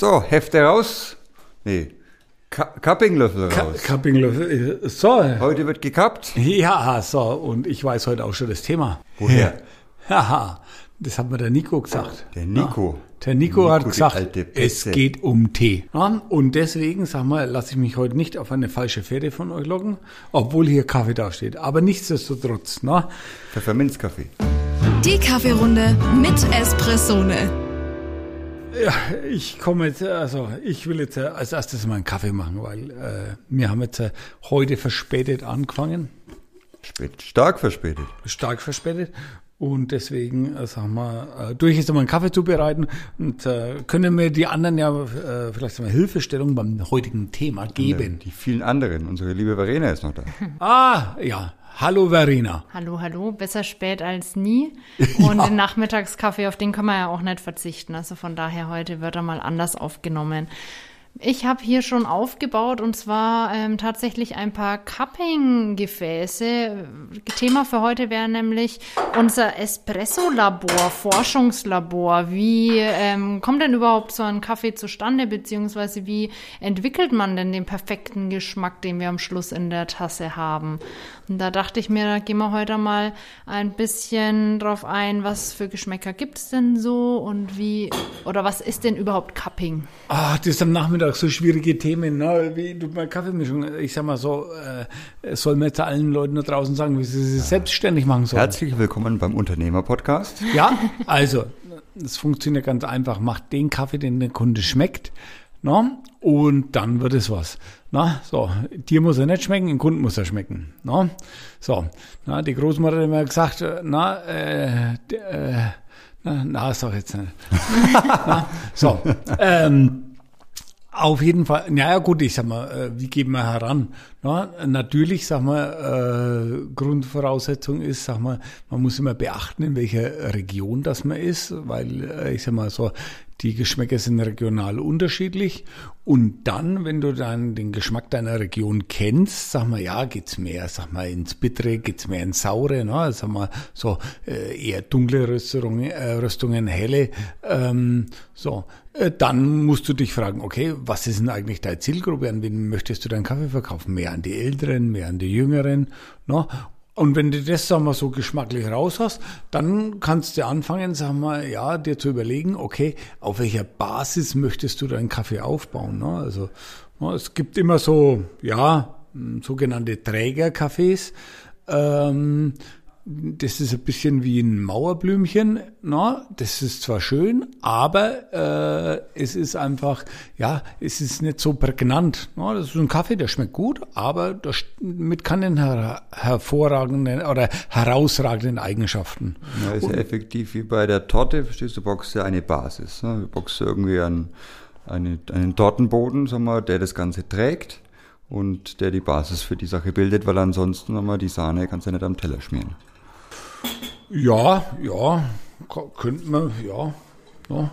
So, Hefte raus. Nee, Ka raus. Kappinglöffel. äh, So. Heute wird gekappt. Ja, so. Und ich weiß heute auch schon das Thema. Woher? Haha. Das hat mir der Nico gesagt. Der Nico. Ja. Der Nico, hat die gesagt, es geht um Tee. Ja, und deswegen, sag mal, lasse ich mich heute nicht auf eine falsche Fährte von euch locken, obwohl hier Kaffee da steht. Aber nichtsdestotrotz, ne? Pfefferminzkaffee. Die Kaffeerunde mit Espressone. Ja, ich komme jetzt, also ich will jetzt äh, als erstes mal einen Kaffee machen, weil äh, wir haben jetzt äh, heute verspätet angefangen, Spät, stark verspätet. stark verspätet. Und deswegen, äh, sagen wir, äh, durch jetzt mal einen Kaffee zubereiten und äh, können mir die anderen ja äh, vielleicht mal Hilfestellung beim heutigen Thema geben. Die vielen anderen. Unsere liebe Verena ist noch da. Ah, ja. Hallo Verena. Hallo, hallo. Besser spät als nie. Und den Nachmittagskaffee, auf den kann man ja auch nicht verzichten. Also von daher heute wird er mal anders aufgenommen. Ich habe hier schon aufgebaut und zwar ähm, tatsächlich ein paar Cupping-Gefäße. Thema für heute wäre nämlich unser Espresso-Labor, Forschungslabor. Wie ähm, kommt denn überhaupt so ein Kaffee zustande, beziehungsweise wie entwickelt man denn den perfekten Geschmack, den wir am Schluss in der Tasse haben? Und da dachte ich mir, da gehen wir heute mal ein bisschen drauf ein, was für Geschmäcker gibt es denn so und wie, oder was ist denn überhaupt Cupping? Ah, das ist am Nachmittag so schwierige Themen, ne? wie du mal Kaffeemischung. Ich sag mal so, äh, soll man jetzt allen Leuten da draußen sagen, wie sie sich selbstständig machen sollen. Herzlich willkommen beim Unternehmer-Podcast. Ja, also, es funktioniert ganz einfach. Macht den Kaffee, den der Kunde schmeckt. Na, und dann wird es was. Na, so, dir muss er nicht schmecken, dem Kunden muss er schmecken. Na, so, na, die Großmutter hat immer gesagt, na, äh, äh, na, na, sag jetzt nicht. na, so, ähm, auf jeden Fall, naja gut, ich sag mal, äh, wie gehen wir heran? Na, natürlich, sag mal, äh, Grundvoraussetzung ist, sag mal, man muss immer beachten, in welcher Region das man ist, weil äh, ich sag mal so, die Geschmäcker sind regional unterschiedlich. Und dann, wenn du dann den Geschmack deiner Region kennst, sag mal, ja, geht's mehr, sag mal, ins Bittere, geht's mehr ins Saure, ne? sag mal, so äh, eher dunkle Röstungen, äh, Röstungen helle, ähm, so. Äh, dann musst du dich fragen, okay, was ist denn eigentlich deine Zielgruppe? An wen möchtest du deinen Kaffee verkaufen? Mehr an die Älteren, mehr an die Jüngeren, ne? Und wenn du das, sagen wir, so geschmacklich raus hast, dann kannst du anfangen, sagen wir, ja, dir zu überlegen, okay, auf welcher Basis möchtest du deinen Kaffee aufbauen? Ne? Also, ne, es gibt immer so, ja, sogenannte Trägerkaffees. Ähm, das ist ein bisschen wie ein Mauerblümchen. Na, das ist zwar schön, aber äh, es ist einfach, ja, es ist nicht so prägnant. Na, das ist ein Kaffee, der schmeckt gut, aber das, mit keinen her hervorragenden oder herausragenden Eigenschaften. Ja, ist ja effektiv wie bei der Torte, verstehst du, brauchst ja eine Basis. Ne? Du brauchst irgendwie einen, eine, einen Tortenboden, sagen wir, der das Ganze trägt und der die Basis für die Sache bildet, weil ansonsten sagen wir, die Sahne kannst du nicht am Teller schmieren. Ja, ja, könnte man, ja, ja.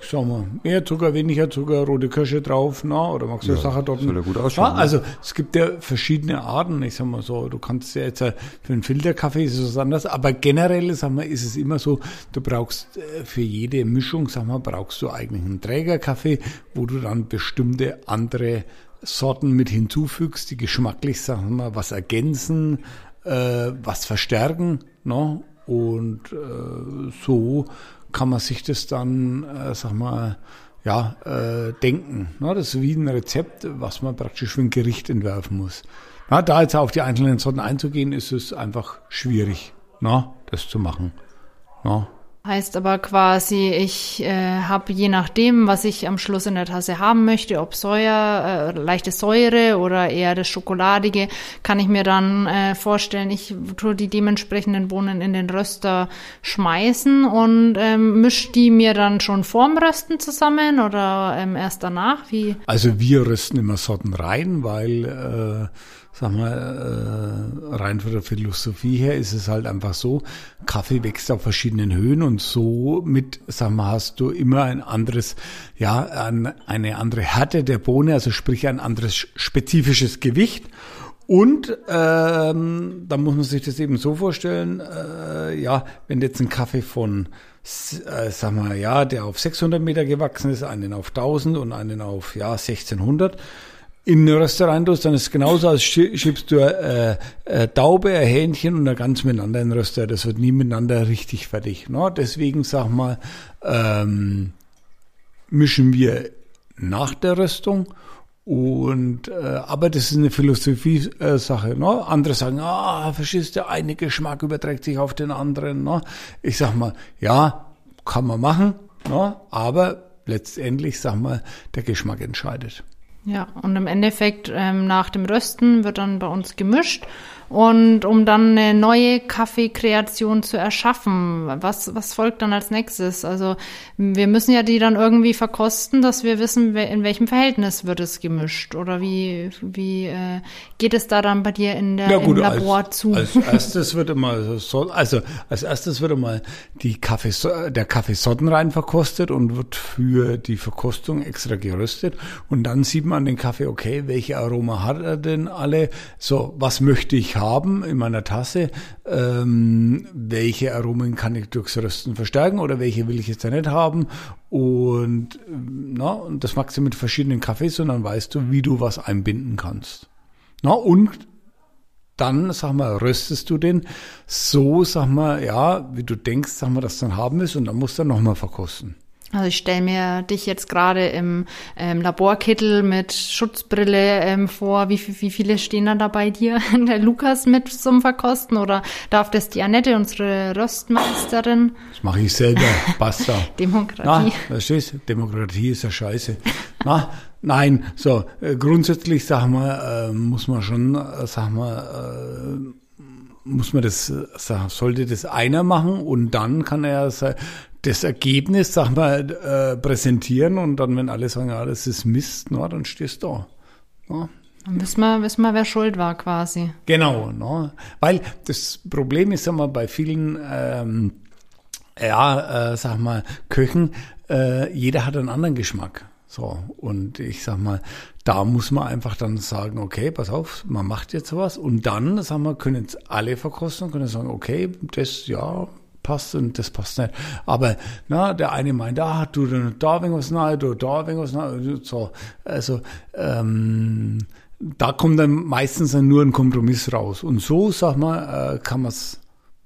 Ich sag mal, mehr Zucker, weniger Zucker, rote Kirsche drauf, na, oder magst du Ja, Sachen dort? soll ja gut ausschauen, Ja, ne? also es gibt ja verschiedene Arten, ich sag mal so, du kannst ja jetzt, äh, für einen Filterkaffee ist es was anderes, aber generell, sag mal, ist es immer so, du brauchst äh, für jede Mischung, sag mal, brauchst du eigentlich einen Trägerkaffee, wo du dann bestimmte andere Sorten mit hinzufügst, die geschmacklich, sagen wir mal, was ergänzen, äh, was verstärken, ne? Und äh, so kann man sich das dann, äh, sag mal, ja, äh, denken. Ne? Das ist wie ein Rezept, was man praktisch für ein Gericht entwerfen muss. Na, da jetzt auf die einzelnen Sorten einzugehen, ist es einfach schwierig, ne? das zu machen. Ne? Heißt aber quasi, ich äh, habe je nachdem, was ich am Schluss in der Tasse haben möchte, ob Säure, äh, leichte Säure oder eher das Schokoladige, kann ich mir dann äh, vorstellen, ich tue die dementsprechenden Bohnen in den Röster schmeißen und ähm, mische die mir dann schon vorm Rösten zusammen oder ähm, erst danach? Wie? Also wir rösten immer Sorten rein, weil, äh, sag mal, äh, rein von der Philosophie her ist es halt einfach so, Kaffee wächst auf verschiedenen Höhen und so mit, sag mal, hast du immer ein anderes, ja, ein, eine andere Härte der Bohne, also sprich ein anderes spezifisches Gewicht. Und ähm, da muss man sich das eben so vorstellen, äh, ja, wenn jetzt ein Kaffee von, äh, sag mal, ja, der auf 600 Meter gewachsen ist, einen auf 1000 und einen auf, ja, 1600, in tust, dann ist es genauso, als schiebst du äh, äh, Taube, ein Hähnchen und ein ganz miteinander in Röster. Das wird nie miteinander richtig fertig. Ne? Deswegen, sag mal, ähm, mischen wir nach der Röstung und äh, aber das ist eine Philosophie-Sache. Äh, ne? Andere sagen, ah, verstehst du, eine Geschmack überträgt sich auf den anderen. Ne? Ich sag mal, ja, kann man machen, ne? aber letztendlich, sag mal, der Geschmack entscheidet. Ja, und im Endeffekt ähm, nach dem Rösten wird dann bei uns gemischt und um dann eine neue Kaffeekreation zu erschaffen, was, was folgt dann als nächstes? Also wir müssen ja die dann irgendwie verkosten, dass wir wissen, in welchem Verhältnis wird es gemischt oder wie, wie äh, geht es da dann bei dir in der, ja, gut, im Labor als, zu? Als erstes wird immer, also als erstes wird immer die Kaffee, der Kaffeesorten rein verkostet und wird für die Verkostung extra geröstet und dann sieht man den Kaffee, okay, welche Aroma hat er denn alle? So, was möchte ich haben in meiner Tasse, ähm, welche Aromen kann ich durchs Rösten verstärken oder welche will ich jetzt da nicht haben. Und, na, und das machst du mit verschiedenen Kaffees und dann weißt du, wie du was einbinden kannst. Na, und dann, sag mal, röstest du den so, sag mal, ja, wie du denkst, sag mal, dass du dann haben willst und dann musst du nochmal verkosten. Also ich stelle mir dich jetzt gerade im ähm, Laborkittel mit Schutzbrille ähm, vor. Wie, wie viele stehen dann da bei dir? Der Lukas mit zum Verkosten oder darf das die Annette, unsere Röstmeisterin? Das mache ich selber. Basta. Demokratie. Na, verstehst Demokratie ist ja scheiße. Na, nein, so äh, grundsätzlich, sag mal, äh, muss man schon, äh, sag mal, äh, muss man das, sollte das einer machen und dann kann er das Ergebnis, sag mal, äh, präsentieren und dann, wenn alle sagen, ja, das ist Mist, na, dann stehst du da. Na. Dann wissen wir, wissen wir, wer schuld war quasi. Genau, ne? weil das Problem ist, sag mal, bei vielen, ähm, ja, äh, sag mal, Köchen, äh, jeder hat einen anderen Geschmack. So, und ich sag mal, da muss man einfach dann sagen, okay, pass auf, man macht jetzt sowas und dann, sag mal, können es alle verkosten, können sagen, okay, das, ja, passt und das passt nicht. Aber na, der eine meint, ah, du da irgendwas nahe, du da irgendwas nahe, so. Also ähm, da kommt dann meistens dann nur ein Kompromiss raus. Und so, sag mal, äh, kann man es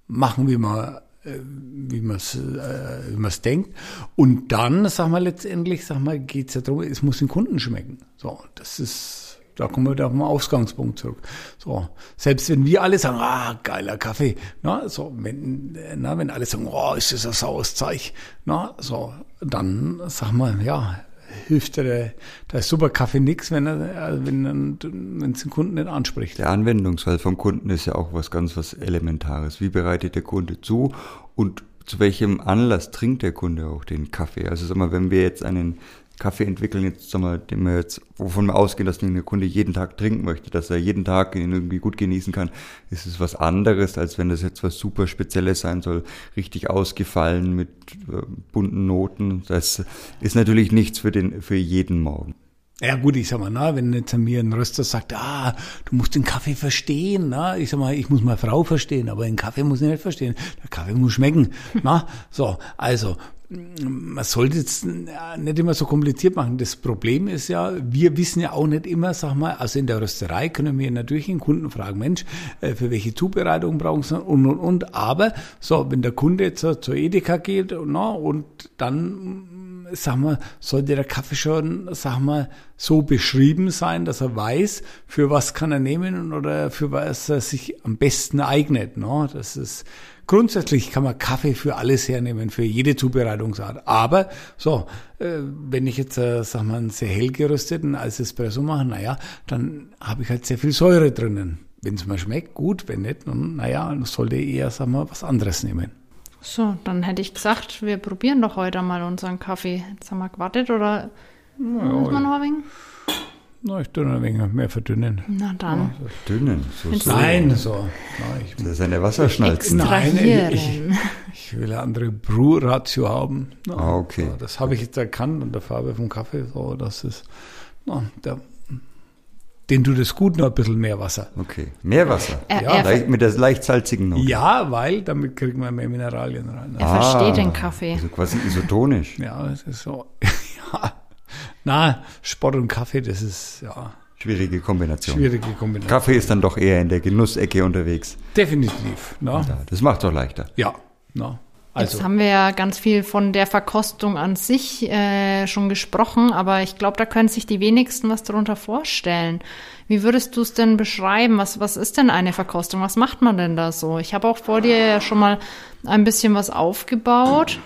machen, wie man äh, wie man es äh, wie man's denkt. Und dann, sag mal, letztendlich, sag mal, geht es ja darum, es muss den Kunden schmecken. So, das ist da kommen wir wieder auf den Ausgangspunkt zurück. So, selbst wenn wir alle sagen, ah, geiler Kaffee, na, so, wenn, na, wenn alle sagen, oh, ist das ein saues Zeug, na, so, dann sag mal, ja, hilft der, der super Kaffee nix, wenn er, wenn, wenn es den Kunden nicht anspricht. Der Anwendungsfall vom Kunden ist ja auch was ganz was Elementares. Wie bereitet der Kunde zu und zu welchem Anlass trinkt der Kunde auch den Kaffee? Also sag mal, wenn wir jetzt einen Kaffee entwickeln, jetzt, sagen wir, den wir jetzt, wovon wir ausgehen, dass der Kunde jeden Tag trinken möchte, dass er jeden Tag ihn irgendwie gut genießen kann, ist es was anderes, als wenn das jetzt was super Spezielles sein soll, richtig ausgefallen mit äh, bunten Noten. Das ist natürlich nichts für den, für jeden Morgen. Ja gut, ich sag mal, na, wenn jetzt mir ein Röster sagt, ah, du musst den Kaffee verstehen, na, ich sag mal, ich muss meine Frau verstehen, aber den Kaffee muss ich nicht verstehen. Der Kaffee muss schmecken, na, so, also man sollte es nicht immer so kompliziert machen. Das Problem ist ja, wir wissen ja auch nicht immer, sag mal, also in der Rösterei können wir natürlich den Kunden fragen, Mensch, äh, für welche Zubereitung brauchen sie und, und, und. Aber so, wenn der Kunde jetzt zur Edeka geht na, und dann, sag mal, sollte der Kaffee schon, sag mal, so beschrieben sein, dass er weiß, für was kann er nehmen oder für was er sich am besten eignet. Na. Das ist Grundsätzlich kann man Kaffee für alles hernehmen, für jede Zubereitungsart. Aber so, äh, wenn ich jetzt, äh, sag mal, einen sehr hell gerösteten als Espresso mache, naja, dann habe ich halt sehr viel Säure drinnen. Wenn es mir schmeckt, gut, wenn nicht, dann, naja, dann sollte ich eher, sag mal, was anderes nehmen. So, dann hätte ich gesagt, wir probieren doch heute mal unseren Kaffee. Jetzt haben wir gewartet oder naja, muss man noch ein wenig? Na, ich noch ein wenig mehr verdünnen. Na dann. Ja, verdünnen? So, so. Nein, so. Na, ich, das ist eine Wasserschnalze. Nein, ich, ich, will eine andere Brew-Ratio haben. Na, ah, okay. So, das habe ich jetzt erkannt an der Farbe vom Kaffee. So, das ist, na, der, Den tut es gut, noch ein bisschen mehr Wasser. Okay. Meerwasser. Er- ja, er- leicht, mit der leicht salzigen Note. Ja, weil damit kriegen wir mehr Mineralien rein. Er versteht den Kaffee. Also quasi isotonisch. Ja, das ist so. ja. Na, Sport und Kaffee, das ist ja Schwierige Kombination. schwierige Kombination. Kaffee ist dann doch eher in der Genussecke unterwegs. Definitiv. Na? Ja, das macht doch leichter. Ja. Jetzt Also, haben wir ja ganz viel von der Verkostung an sich äh, schon gesprochen, aber ich glaube, da können sich die wenigsten was darunter vorstellen. Wie würdest du es denn beschreiben? Was, was ist denn eine Verkostung? Was macht man denn da so? Ich habe auch vor dir ja schon mal ein bisschen was aufgebaut.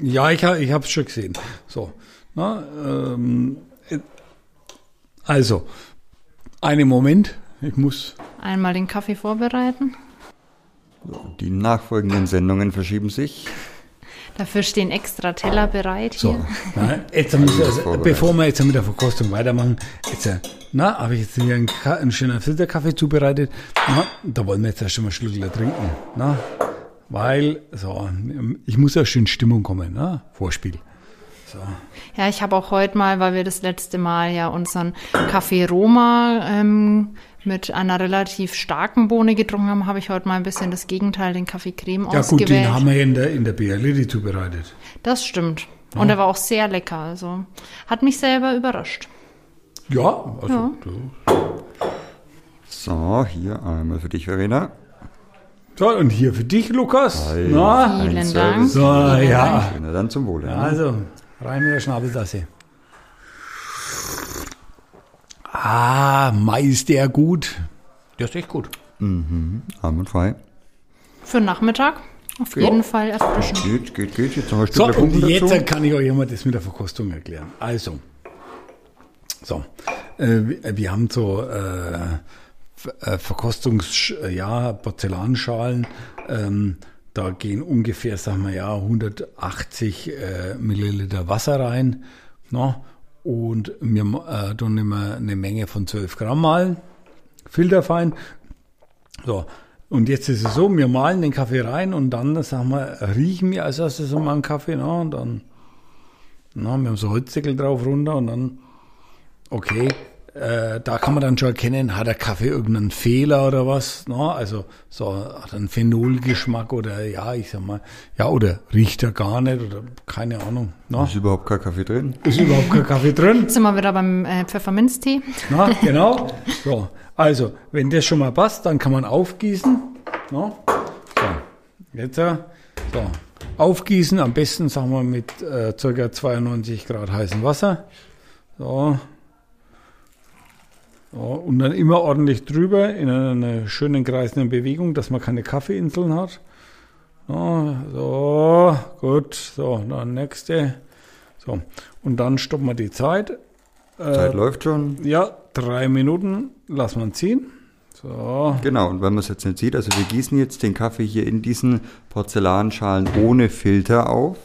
ja, ich, ich habe es schon gesehen. So. Ähm, äh, also, einen Moment. Ich muss. Einmal den Kaffee vorbereiten. Die nachfolgenden Sendungen verschieben sich. Dafür stehen extra Teller bereit So. hier. Na, jetzt also, bevor wir jetzt mit der Verkostung weitermachen, jetzt, äh, na, habe ich jetzt hier einen, einen schönen Filterkaffee zubereitet. Na, da wollen wir jetzt erst schon mal Schlückler trinken. Na, weil, so, ich muss ja schön in Stimmung kommen, na, Vorspiel. Ja, ich habe auch heute mal, weil wir das letzte Mal ja unseren Kaffee Roma ähm, mit einer relativ starken Bohne getrunken haben, habe ich heute mal ein bisschen das Gegenteil, den Kaffee Creme Ja gut, ausgewählt. den haben wir in der, in der Bialidi zubereitet. Das stimmt. Und er war auch sehr lecker. Also hat mich selber überrascht. Ja, also, Ja. du- So, hier einmal für dich, Verena. So, und hier für dich, Lukas. Hi. Na, Vielen Dank. So, ja. Na dann zum Wohle. ne? Also, rein mit der Schnabeltasse. Ah, Mai ist der gut. Der ist echt gut. Arm und frei. Für den Nachmittag auf jeden Fall erfrischend. Geht, geht, geht. Jetzt noch ein So, und jetzt dazu. kann ich euch immer das mit der Verkostung erklären. Also, so, äh, wir, wir haben so äh, äh, Verkostungs, ja, Porzellanschalen. Ähm, da gehen ungefähr, sagen wir ja, 180 äh, Milliliter Wasser rein. No? Und wir äh, tun immer eine Menge von 12 Gramm malen. Filterfein. So, und jetzt ist es so, wir malen den Kaffee rein und dann, sagen wir, riechen wir als erstes mal einen Kaffee, na, und dann, na, wir haben so Holzdeckel drauf runter und dann, okay, äh, da kann man dann schon erkennen, hat der Kaffee irgendeinen Fehler oder was, na, also so, hat er einen Phenolgeschmack oder ja, ich sag mal, ja, oder riecht er gar nicht oder keine Ahnung, na, Ist überhaupt kein Kaffee drin? ist überhaupt kein Kaffee drin. Jetzt sind wir wieder beim äh, Pfefferminztee. Na, genau. So, also, wenn das schon mal passt, dann kann man aufgießen. Na, so, jetzt äh, so, aufgießen, am besten, sagen wir, mit äh, ca. 92 Grad heißem Wasser. So. So. Und dann immer ordentlich drüber in einer schönen kreisenden Bewegung, dass man keine Kaffeeinseln hat. So, so, gut, so, dann nächste. So, und dann stoppen wir die Zeit. Zeit läuft schon. Ja, drei Minuten lassen wir ziehen. So. Genau, und wenn man es jetzt nicht sieht, also wir gießen jetzt den Kaffee hier in diesen Porzellanschalen ohne Filter auf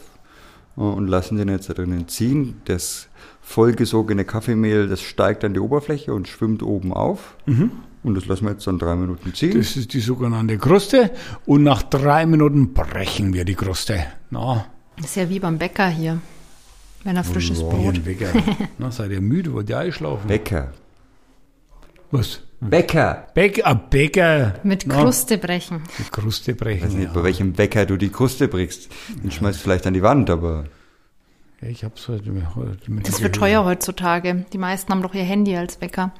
äh, und lassen den jetzt da drinnen ziehen. Das vollgesogene Kaffeemehl, das steigt an die Oberfläche und schwimmt oben auf. Und das lassen wir jetzt dann drei Minuten ziehen. Das ist die sogenannte Kruste. Und nach drei Minuten brechen wir die Kruste. Na, Das ist ja wie beim Bäcker hier. Wenn er frisches wie Brot. Wecker. Na, seid ihr müde? Wollt ihr einschlafen? Bäcker. Was? Bäcker! Bäcker, Bäcker. Mit Na, Kruste brechen. Die Kruste Ich weiß brechen. nicht, Ja. bei welchem Bäcker du die Kruste brichst. Den schmeißt du vielleicht an die Wand, aber ich hab's heute, heute mit Das wird teuer heutzutage. Die meisten haben doch ihr Handy als Bäcker.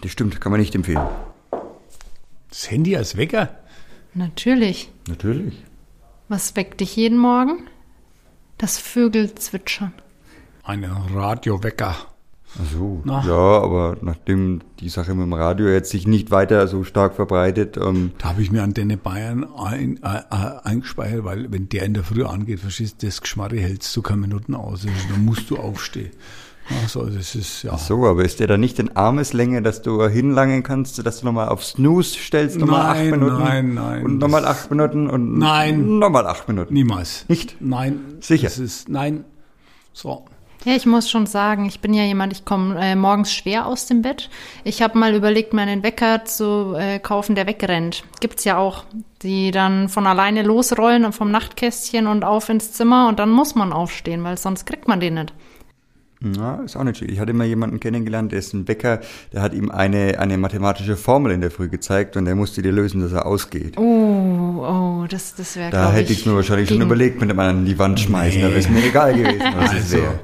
das stimmt, kann man nicht empfehlen. Das Handy als Wecker? Natürlich. Natürlich. Was weckt dich jeden Morgen? Das Vögelzwitschern. Ein Radiowecker. Ach so. Na. Ja, aber nachdem die Sache mit dem Radio jetzt sich nicht weiter so stark verbreitet, ähm, Da habe ich mir Antenne Bayern ein, äh, äh, eingespeichert, weil wenn der in der Früh angeht, verstehst du, das Geschmarre hältst du keine Minuten aus. Also, dann musst du aufstehen. Also das ist ja. so, aber ist der da nicht in Armeslänge, dass du hinlangen kannst, dass du nochmal auf Snooze stellst, nochmal acht Minuten? nein, nein, Und nochmal acht Minuten und Nein. nochmal acht Minuten. Niemals. Nicht? Nein. Sicher? Das ist, nein. So. Ja, ich muss schon sagen, ich bin ja jemand, ich komme äh, morgens schwer aus dem Bett. Ich habe mal überlegt, mir einen Wecker zu äh, kaufen, der wegrennt. Gibt's ja auch, die dann von alleine losrollen und vom Nachtkästchen und auf ins Zimmer und dann muss man aufstehen, weil sonst kriegt man den nicht. Ja, ist auch nicht schlecht. Ich hatte mal jemanden kennengelernt, der ist ein Bäcker, der hat ihm eine, eine mathematische Formel in der Früh gezeigt und der musste die lösen, dass er ausgeht. Oh, oh, das, das wäre, Da hätte ich mir wahrscheinlich schon gegen- überlegt, mit dem anderen an die Wand schmeißen, da wäre es mir egal gewesen, was es Also, wäre.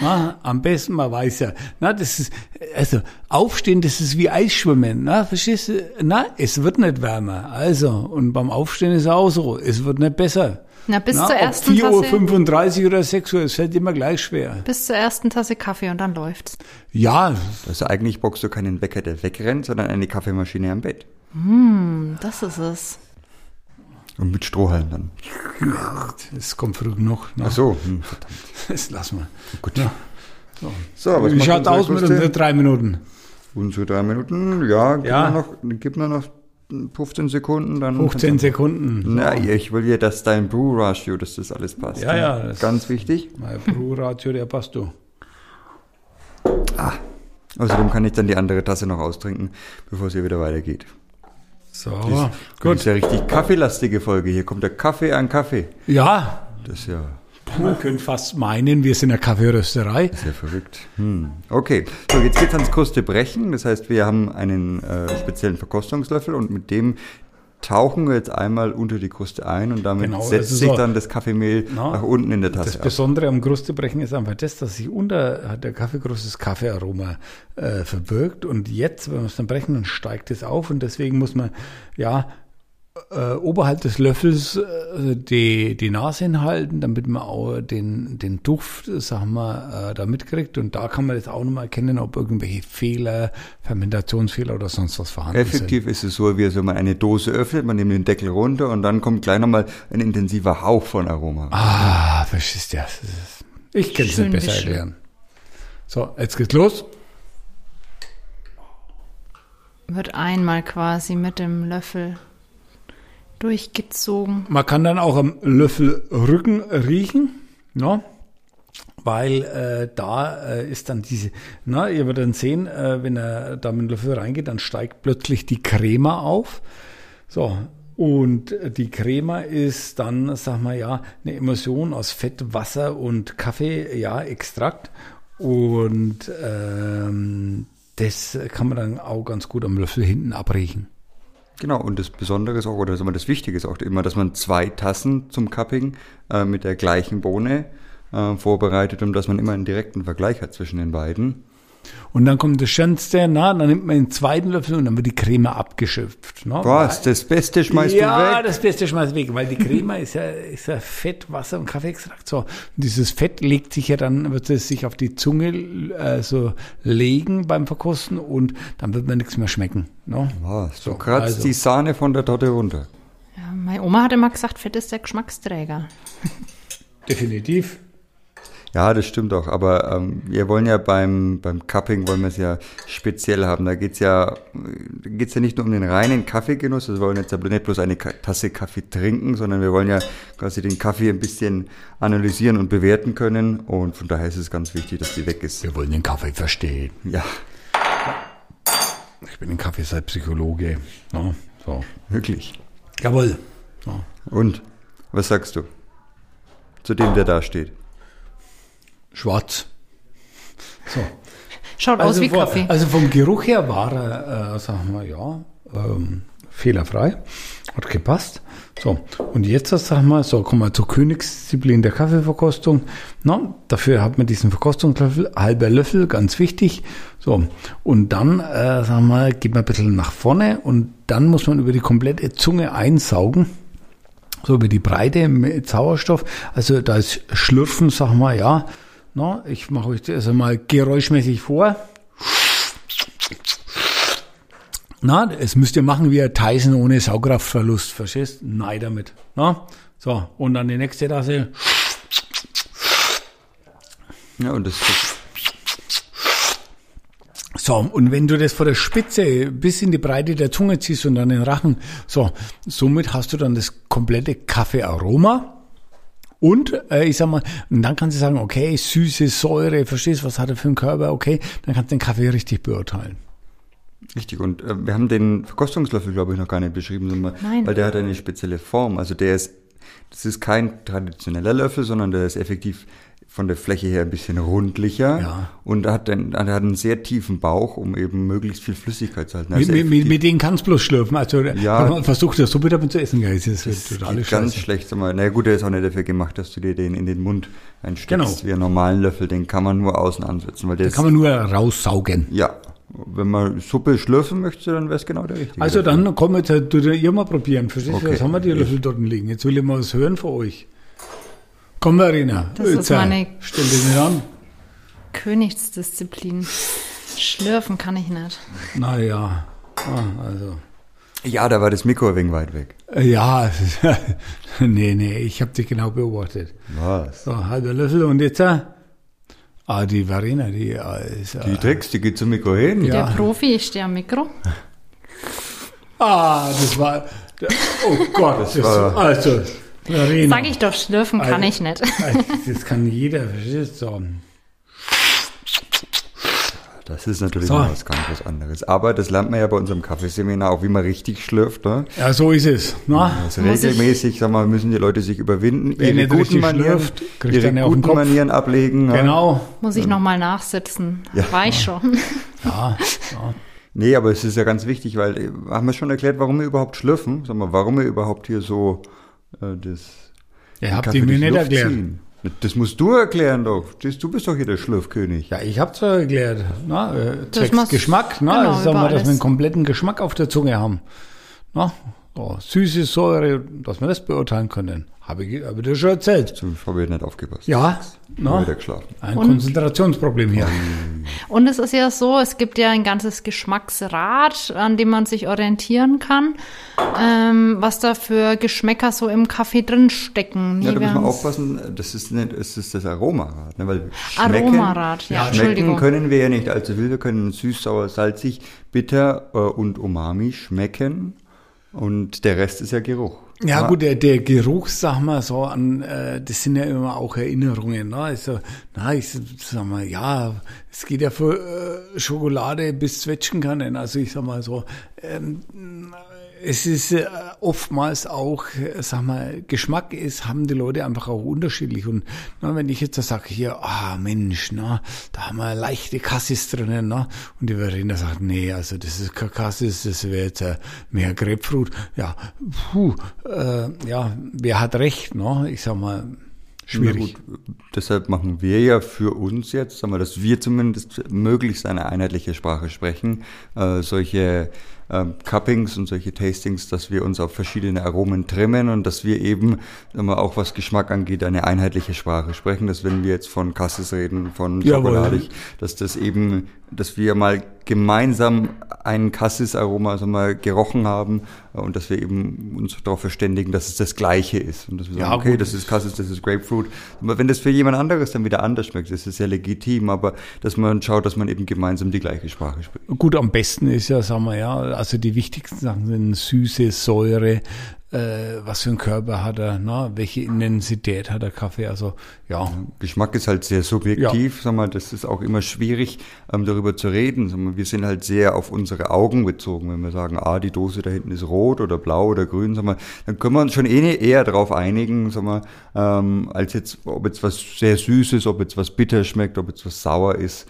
Na, am besten, man weiß ja, na, das ist, also, aufstehen, das ist wie Eisschwimmen, na, verstehst du? Na, es wird nicht wärmer. Also, und beim Aufstehen ist es auch so, es wird nicht besser. Na, bis na, zur ersten 4.35 Tasse, Uhr oder 6 Uhr, es fällt immer gleich schwer. bis zur ersten Tasse Kaffee und dann läuft's. Ja, Also eigentlich bockst du keinen Wecker, der wegrennt, sondern eine Kaffeemaschine am Bett. Das ist es. Und mit Strohhalm dann. es kommt früh genug. Na, Ach so, hm, verdammt. Das lassen wir. Gut. Ja. So, Wie macht schaut unsere aus mit unseren drei Minuten? Unsere drei Minuten, ja, gib, Ja. Mir noch, gib mir noch 15 Sekunden, dann. 15 Sekunden. Na, ich will ja, dass dein Brew Ratio, dass das alles passt. Ja, ja, das- Ganz wichtig. Mein Pro-Ratio, der passt du. Außerdem kann ich dann die andere Tasse noch austrinken, bevor es hier wieder weitergeht. So, Gut. Das gut. ist ja richtig kaffeelastige Folge. Hier kommt der Kaffee an Kaffee. Ja, Das ist ja, man könnte fast meinen, wir sind eine Kaffeerösterei. sehr verrückt. Hm. Okay, so jetzt geht's ans Kruste brechen. Das heißt, wir haben einen äh, speziellen Verkostungslöffel und mit dem tauchen wir jetzt einmal unter die Kruste ein und damit Genau, setzt sich so- dann das Kaffeemehl Na, nach unten in der Das Tasse ab. Besondere am Krustebrechen ist einfach das, dass sich unter der Kaffeekruste das Kaffeearoma äh, verbirgt. Und jetzt, wenn wir es dann brechen, dann steigt es auf. Und deswegen muss man, ja, äh, oberhalb des Löffels äh, die, die Nase hinhalten, damit man auch den, den Duft, sagen wir, äh, da mitkriegt. Und da kann man jetzt auch nochmal erkennen, ob irgendwelche Fehler, Fermentationsfehler oder sonst was vorhanden sind. Effektiv ist es so, wie als wenn man eine Dose öffnet, man nimmt den Deckel runter und dann kommt gleich nochmal ein intensiver Hauch von Aroma. Ah, verstehst du? das ist- Ich kann es nicht besser mischen. erklären. So, jetzt geht's los. Wird einmal quasi mit dem Löffel durchgezogen. Man kann dann auch am Löffelrücken riechen, ne? weil äh, da äh, ist dann diese, na, ihr werdet dann sehen, äh, wenn er da mit dem Löffel reingeht, dann steigt plötzlich die Crema auf. So, und die Crema ist dann, sag mal ja, eine Emulsion aus Fett, Wasser und Kaffee, ja, Extrakt. Und ähm, das kann man dann auch ganz gut am Löffel hinten abriechen. Genau, und das Besondere ist auch, oder das Wichtige ist auch immer, dass man zwei Tassen zum Cupping äh, mit der gleichen Bohne äh, vorbereitet und dass man immer einen direkten Vergleich hat zwischen den beiden. Und dann kommt das Schönste, na, dann nimmt man den zweiten Löffel und dann wird die Creme abgeschöpft. Ne? Was? Das Beste schmeißt ja, du weg? das Beste schmeißt weg, weil die Creme ist ja, ist ja Fett, Wasser und Kaffeeextrakt. So, und dieses Fett legt sich ja dann, wird es sich auf die Zunge äh, so legen beim Verkosten und dann wird man nichts mehr schmecken. Ne? Was? Du So, kratzt also. die Sahne von der Torte runter. Ja, meine Oma hat immer gesagt, Fett ist der Geschmacksträger. Definitiv. Ja, das stimmt auch. Aber ähm, wir wollen ja beim, beim Cupping wollen wir es ja speziell haben. Da geht's ja, da geht's ja nicht nur um den reinen Kaffeegenuss. Also wir wollen jetzt aber nicht bloß eine Tasse Kaffee trinken, sondern wir wollen ja quasi den Kaffee ein bisschen analysieren und bewerten können. Und von daher ist es ganz wichtig, dass die weg ist. Wir wollen den Kaffee verstehen. Ja, Ich bin ein Kaffeeseit-Psychologe. Ne? So. wirklich. Jawohl. So. Und was sagst du zu dem, der da steht? Schwarz. So. Schaut aus wie vor- Kaffee. also vom Geruch her war er, äh, sagen wir, ja, ähm, fehlerfrei. Hat gepasst. So, und jetzt sagen wir, so kommen wir zur Königsdisziplin der Kaffeeverkostung. Na, dafür hat man diesen Verkostungslöffel, halber Löffel, ganz wichtig. So, und dann, äh, sagen wir, geht man ein bisschen nach vorne und dann muss man über die komplette Zunge einsaugen so über die Breite mit Sauerstoff. Also da ist Schlürfen, sag mal, ja. Na, ich mache euch das einmal geräuschmäßig vor. Na, es müsst ihr machen wie ein Tyson ohne Saugkraftverlust, verstehst? Nein damit. Na, so, und dann die nächste Tasse. Ja, und das, So, und wenn du das von der Spitze bis in die Breite der Zunge ziehst und dann den Rachen, so, somit hast du dann das komplette Kaffeearoma. Und äh, ich sag mal, und dann kannst du sagen, okay, süße Säure, verstehst was hat er für einen Körper, okay, dann kannst du den Kaffee richtig beurteilen. Richtig, und äh, wir haben den Verkostungslöffel, glaube ich, noch gar nicht beschrieben, sondern, Nein. weil der hat eine spezielle Form. Also der ist, das ist kein traditioneller Löffel, sondern der ist effektiv von der Fläche her ein bisschen rundlicher Ja. und hat, einen, hat einen sehr tiefen Bauch, um eben möglichst viel Flüssigkeit zu halten. Mit, Also mit, mit, mit denen kannst du bloß schlürfen. Also Ja. versucht der Suppe damit zu essen, gell? Das ist Das totale geht ganz schlecht. Na gut, der ist auch nicht dafür gemacht, dass du dir den in den Mund einsteckst. Genau. Wie einen normalen Löffel, den kann man nur außen ansetzen. Weil der Da kann man nur raussaugen. ja, wenn man Suppe schlürfen möchte, dann wäre es genau der richtige. Also dann komm jetzt, halt, du ihr mal probieren. Verstehst du? Okay. Jetzt haben wir die Löffel dort liegen. Jetzt will ich mal was hören von euch. Komm, Verena. Das ist jetzt, äh, meine- Stell dich nicht an. Königsdisziplin. Schlürfen kann ich nicht. Naja. Ah, also. Ja, da war das Mikro ein wenig weit weg. Ja, nee, nee, ich habe dich genau beobachtet. Was? So, halber Löffel und jetzt, äh, ah, die Verena, die äh, ist, Die äh, Tricks, die geht zum Mikro hin. Ja. Der Profi, ich stehe am Mikro. ah, das war, oh Gott, das, war- also, Verena. Sag ich doch, schlürfen kann Also- ich nicht. Das kann jeder, verstehst du? So. Das ist natürlich So. noch was ganz was anderes. Aber das lernt man ja bei unserem Kaffeeseminar auch, wie man richtig schlürft. Ne? Ja, so ist es. Na? Also ich- regelmäßig, sag mal, müssen die Leute sich überwinden, Wer ihre nicht guten richtig Manieren, schlürft, kriegt ihre dann ja auf den guten Kopf. Manieren ablegen. ne? Genau. Muss ich nochmal nachsitzen. Ja. Weiß schon. Ja, Nee, aber es ist ja ganz wichtig, weil haben wir schon erklärt, warum wir überhaupt schlürfen? Sag mal, warum wir überhaupt hier so das Ihr den habt die mir nicht Luft erklärt. ziehen? Das musst du erklären doch. Du bist doch hier der Schlürfkönig. Ja, ich hab's ja erklärt. Na, äh, Das Geschmack, na, genau, sagen wir, über dass wir einen kompletten Geschmack auf der Zunge haben. Na, so, süße Säure, dass wir das beurteilen können. Habe ich, hab ich dir schon erzählt. Ich habe nicht aufgepasst. Ja, Ich na, ein Und- Konzentrationsproblem hier. Und es ist ja so, es gibt ja ein ganzes Geschmacksrad, an dem man sich orientieren kann, ähm, was da für Geschmäcker so im Kaffee drin stecken. Ja, da Wir muss man aufpassen, das ist nicht, es ist das Aromarad. Ne? Weil schmecken, Aromarad, ja, schmecken können wir ja nicht allzu viel. Wir können süß, sauer, salzig, bitter äh, und umami schmecken. Und der Rest ist ja Geruch. Ja, gut, der, der Geruch, sag mal so, an, äh, das sind ja immer auch Erinnerungen. Ne? Also, na, ich sag mal, ja, es geht ja für äh, Schokolade bis Zwetschgenkannen. Also ich sag mal so, ähm, es ist äh, oftmals auch, sag mal, Geschmack ist, haben die Leute einfach auch unterschiedlich. Und na, wenn ich jetzt da sage, hier, ah Mensch, na, da haben wir leichte Cassis drinnen, na, und die Verena sagt, nee, also das ist kein Cassis, das wäre jetzt äh, mehr Grapefruit. Ja, puh, äh, ja, wer hat recht, ne? Ich sag mal, schwierig. Gut, deshalb machen wir ja für uns jetzt, sagen wir, dass wir zumindest möglichst eine einheitliche Sprache sprechen, äh, solche ähm, Cuppings und solche Tastings, dass wir uns auf verschiedene Aromen trimmen und dass wir eben, sagen wir, auch was Geschmack angeht, eine einheitliche Sprache sprechen, dass wenn wir jetzt von Cassis reden, von Jawohl. Schokoladig, dass das eben, dass wir mal gemeinsam ein Cassis-Aroma sagen wir, gerochen haben und dass wir eben uns darauf verständigen, dass es das Gleiche ist und dass wir Ja, sagen, okay, gut. das ist Cassis, das ist Grapefruit. Aber wenn das für jemand anderes dann wieder anders schmeckt, das ist ja legitim, aber dass man schaut, dass man eben gemeinsam die gleiche Sprache spricht. Gut, am besten ist ja, sagen wir ja, also die wichtigsten Sachen sind Süße, Säure, äh, was für einen Körper hat er, na, welche Intensität hat der Kaffee, also ja, Geschmack ist halt sehr subjektiv, sag mal, das ist auch immer schwierig, ähm, darüber zu reden. Sag mal, wir sind halt sehr auf unsere Augen bezogen. Wenn wir sagen, ah, die Dose da hinten ist rot oder blau oder grün, sag mal, dann können wir uns schon eh eher darauf einigen, sag mal, ähm, als jetzt, ob jetzt was sehr süß ist, ob jetzt was bitter schmeckt, ob jetzt was sauer ist.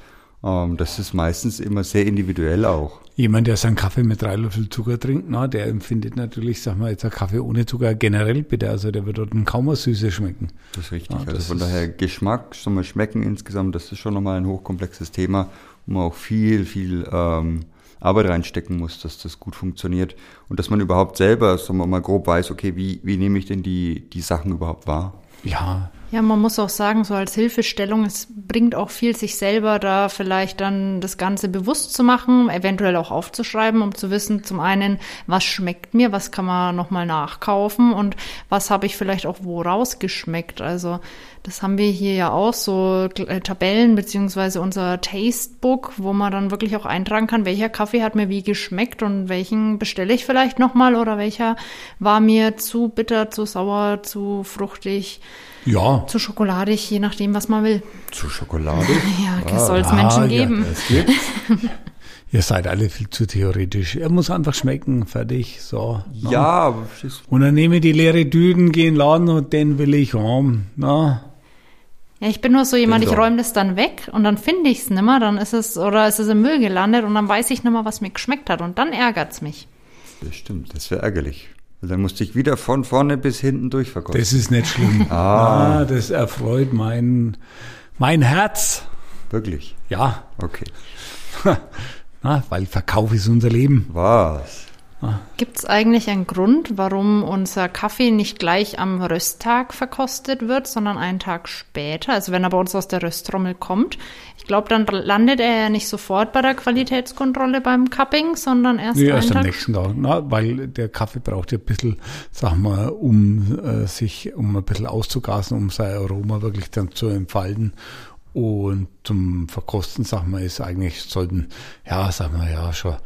Ähm, das ist meistens immer sehr individuell auch. Jemand, der seinen Kaffee mit drei Löffel Zucker trinkt, na, der empfindet natürlich, sag mal, jetzt ein Kaffee ohne Zucker generell bitter. Also der wird dort kaum eine Süße schmecken. Das ist richtig. Ja, also von daher Geschmack, schon mal Schmecken insgesamt, das ist schon nochmal ein hochkomplexes Thema, wo man auch viel, viel ähm, Arbeit reinstecken muss, dass das gut funktioniert und dass man überhaupt selber, sagen wir mal, grob weiß, okay, wie, wie nehme ich denn die, die Sachen überhaupt wahr? Ja, Ja, man muss auch sagen, so als Hilfestellung, es bringt auch viel, sich selber da vielleicht dann das Ganze bewusst zu machen, eventuell auch aufzuschreiben, um zu wissen, zum einen, was schmeckt mir, was kann man nochmal nachkaufen und was habe ich vielleicht auch wo rausgeschmeckt. Also das haben wir hier ja auch, so äh, Tabellen beziehungsweise unser Tastebook, wo man dann wirklich auch eintragen kann, welcher Kaffee hat mir wie geschmeckt und welchen bestelle ich vielleicht nochmal oder welcher war mir zu bitter, zu sauer, zu fruchtig ja. zu schokoladig, je nachdem, was man will. Zu Schokolade? Ja, soll es Menschen Ah, geben. Ja, das gibt's. Ihr seid alle viel zu theoretisch. Er muss einfach schmecken, fertig, so. Ja, aber verstehst du? Und dann nehme ich die leere Düden, gehe in den Laden und den will ich haben. Na, Ja, ich bin nur so jemand, ich räume das dann weg und dann finde ich es nimmer, dann ist es, oder ist es im Müll gelandet und dann weiß ich nimmer, was mir geschmeckt hat und dann ärgert's mich. Das stimmt, das wäre ärgerlich. Weil Dann musste ich wieder von vorne bis hinten durchverkosten. Das ist nicht schlimm. ah. das erfreut mein, mein Herz. Wirklich. Ja, Okay. na, weil Verkauf ist unser Leben. Was? Gibt's eigentlich einen Grund, warum unser Kaffee nicht gleich am Rösttag verkostet wird, sondern einen Tag später? Also wenn er bei uns aus der Rösttrommel kommt. Ich glaube, dann landet er ja nicht sofort bei der Qualitätskontrolle beim Cupping, sondern erst Nee, erst am Tag nächsten Tag, na, weil der Kaffee braucht ja ein bisschen, sag mal, um äh, sich, um ein bisschen auszugasen, um sein Aroma wirklich dann zu entfalten. Und zum Verkosten, sag mal, ist eigentlich, sollten, ja, sag mal, ja, schon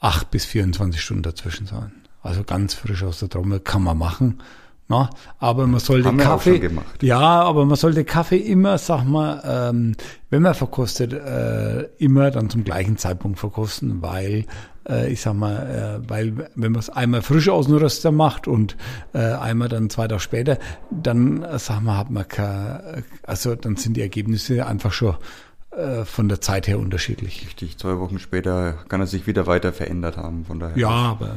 acht bis 24 Stunden dazwischen sein. Also ganz frisch aus der Trommel kann man machen. Na, aber man sollte Haben auch Kaffee, ja, aber man sollte Kaffee immer, sag mal, ähm, wenn man verkostet, äh, immer dann zum gleichen Zeitpunkt verkosten, weil äh, ich sag mal, äh, weil wenn man es einmal frisch aus dem Röster macht und äh, einmal dann zwei Tage später, dann äh, sag mal, hat man kein, also dann sind die Ergebnisse einfach schon äh, von der Zeit her unterschiedlich. Richtig, zwei Wochen später kann er sich wieder weiter verändert haben. Von daher Ja, aber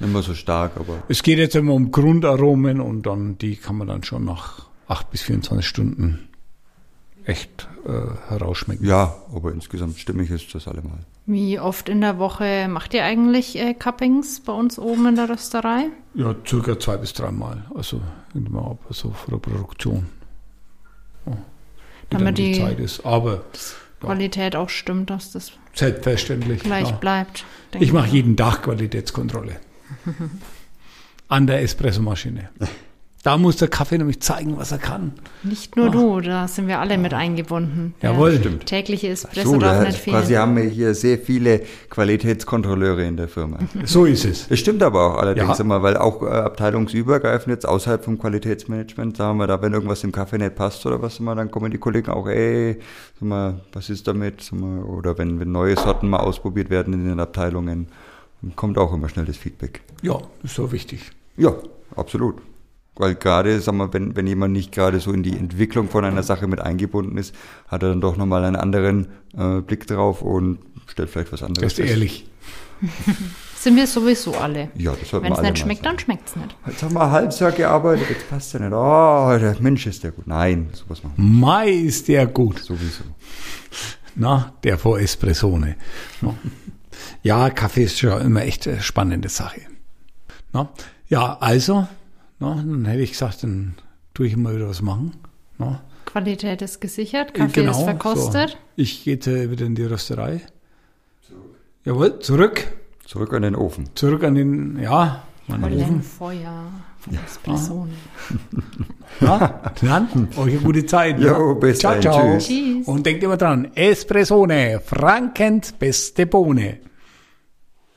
nicht mehr so stark, aber es geht jetzt immer um Grundaromen und dann die kann man dann schon nach acht bis 24 Stunden echt äh, herausschmecken. ja, aber insgesamt stimmig ist das allemal. Wie oft in der Woche macht ihr eigentlich äh, Cuppings bei uns oben in der Rösterei? Ja, circa zwei bis dreimal. Also immer ab, also vor der Produktion. Ja, wie Damit die, die- Zeit ist. Aber Ja. Qualität auch stimmt, dass das selbstverständlich. gleich ja. bleibt. Ich mache jeden Tag Qualitätskontrolle. An der Espressomaschine. Da muss der Kaffee nämlich zeigen, was er kann. Nicht nur du, da sind wir alle mit eingebunden. Jawohl. Der Stimmt. Tägliche Espresso So, darf da nicht fehlen. quasi haben wir hier sehr viele Qualitätskontrolleure in der Firma. So ist es. Das stimmt aber auch allerdings Ja. immer, weil auch äh, abteilungsübergreifend jetzt außerhalb vom Qualitätsmanagement, sagen wir da, wenn irgendwas im Kaffee nicht passt oder was, immer, dann kommen die Kollegen auch, ey, sag mal, was ist damit? Mal, oder wenn, wenn neue Sorten mal ausprobiert werden in den Abteilungen, dann kommt auch immer schnell das Feedback. Ja, ist so wichtig. Ja, absolut. Weil gerade, sagen wir, wenn, wenn jemand nicht gerade so in die Entwicklung von einer Sache mit eingebunden ist, hat er dann doch nochmal einen anderen äh, Blick drauf und stellt vielleicht was anderes ist fest. ehrlich. sind wir sowieso alle. Ja, das Wenn es nicht schmeckt, sagen. dann schmeckt es nicht. Jetzt haben wir halbes Jahr gearbeitet, jetzt passt ja nicht. Oh, der Mensch ist der gut. Nein, sowas machen wir Mai ist der gut. sowieso. Na, der vor Espressone. Na. Ja, Kaffee ist schon immer echt eine spannende Sache. Na, ja, also, na, dann hätte ich gesagt, dann tue ich immer wieder was machen. Na, Qualität ist gesichert, Kaffee ist verkostet. So. Ich gehe wieder in die Rösterei. Jawohl, zurück. Zurück an den Ofen. Zurück an den, ja, meinen Heulen Ofen. Feuer von Espresso. Ja, dann, euch eine gute Zeit. Jo, ja. bis ciao, dahin. ciao. Tschüss. Tschüss. Und denkt immer dran, Espressone, Frankens beste Bohne.